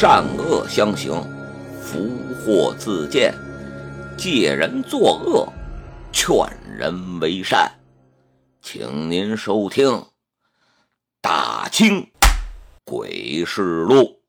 善恶相形，福祸自见。借人作恶，劝人为善。请您收听大清鬼事录。